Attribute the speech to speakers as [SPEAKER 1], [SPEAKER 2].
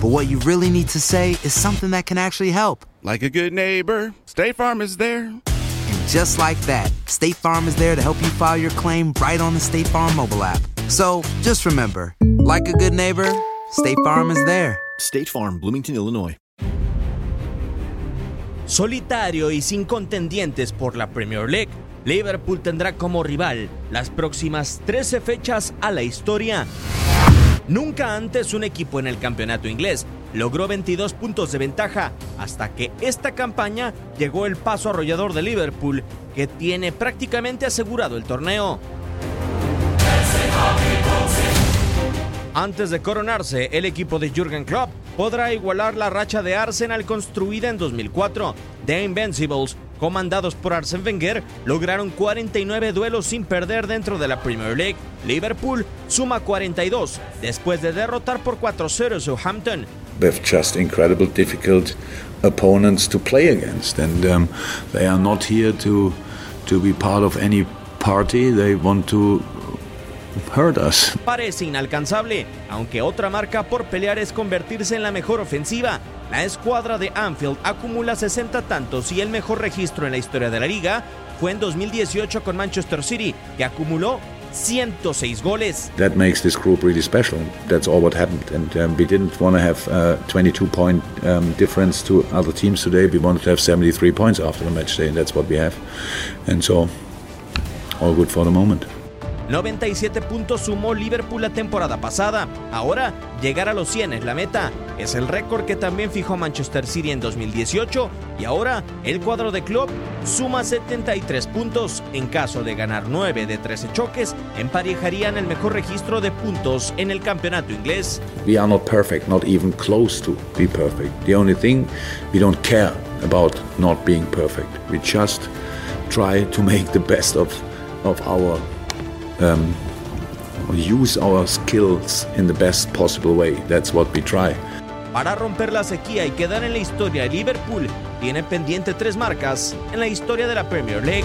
[SPEAKER 1] but what you really need to say is something that can actually help.
[SPEAKER 2] Like a good neighbor, State Farm is there.
[SPEAKER 1] And just like that, State Farm is there to help you file your claim right on the State Farm mobile app. So just remember, like a good neighbor, State Farm is there.
[SPEAKER 3] State Farm, Bloomington, Illinois.
[SPEAKER 4] Solitario y sin contendientes por la Premier League, Liverpool tendrá como rival las próximas 13 fechas a la historia. Nunca antes un equipo en el campeonato inglés logró 22 puntos de ventaja hasta que esta campaña llegó el paso arrollador de Liverpool, que tiene prácticamente asegurado el torneo. Antes de coronarse, el equipo de Jürgen Klopp podrá igualar la racha de Arsenal construida en 2004. The Invincibles, comandados por Arsene Wenger, lograron 49 duelos sin perder dentro de la Premier League. Liverpool suma 42 después de derrotar por 4-0 a Southampton.
[SPEAKER 5] They've just incredible difficult opponents to play against, and um, they are not here to to be part of any party. They want to hurt us.
[SPEAKER 4] Parece inalcanzable, aunque otra marca por pelear es convertirse en la mejor ofensiva. La escuadra de Anfield acumula 60 tantos y el mejor registro en la historia de la liga fue en 2018 con Manchester City, que acumuló 106 goles.
[SPEAKER 5] That makes this group really special. That's all what happened, and um, we didn't want to have uh, 22 point um, difference to other teams today. We wanted to have 73 points after the match day, and that's what we have. And so, all good for the moment.
[SPEAKER 4] 97 puntos sumó Liverpool la temporada pasada. Ahora, llegar a los 100 es la meta. Es el récord que también fijó Manchester City en 2018 y ahora el cuadro de club suma 73 puntos. En caso de ganar 9 de 13 choques, emparejarían el mejor registro de puntos en el campeonato inglés.
[SPEAKER 5] We are not perfect, not even close to be perfect. The only thing we don't care about not being perfect. We just try to make the best of of our um, use our skills in the best possible way. That's what we try.
[SPEAKER 4] Para romper la sequía y quedar en la historia, Liverpool tiene pendiente tres marcas en la historia de la Premier League.